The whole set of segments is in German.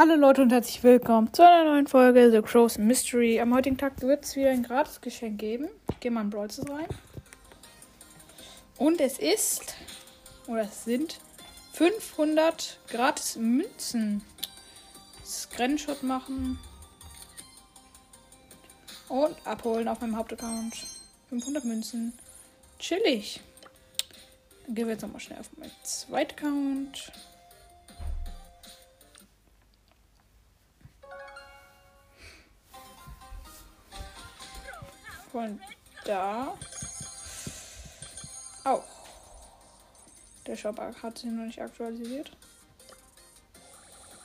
Hallo Leute und herzlich willkommen zu einer neuen Folge The Crow's Mystery. Am heutigen Tag wird es wieder ein Gratis-Geschenk geben. Ich gehe mal in Brawl rein. Und es ist, oder es sind 500 gratis Münzen. Screenshot machen. Und abholen auf meinem Hauptaccount. 500 Münzen. Chillig. Dann gehen wir jetzt nochmal schnell auf meinen zweiten Account. Von da auch. Der Shop hat sich noch nicht aktualisiert.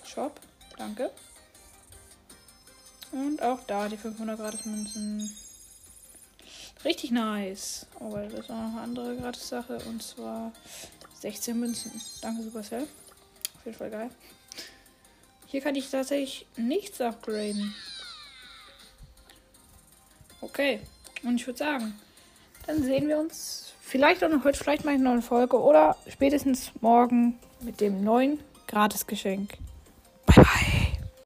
Shop, danke. Und auch da die 500 gratis Münzen. Richtig nice. Oh, das ist auch noch eine andere gratis Sache. Und zwar 16 Münzen. Danke, Supercell. Auf jeden Fall geil. Hier kann ich tatsächlich nichts upgraden. Okay. Und ich würde sagen, dann sehen wir uns vielleicht auch noch heute, vielleicht mal in einer neuen Folge oder spätestens morgen mit dem neuen Gratisgeschenk.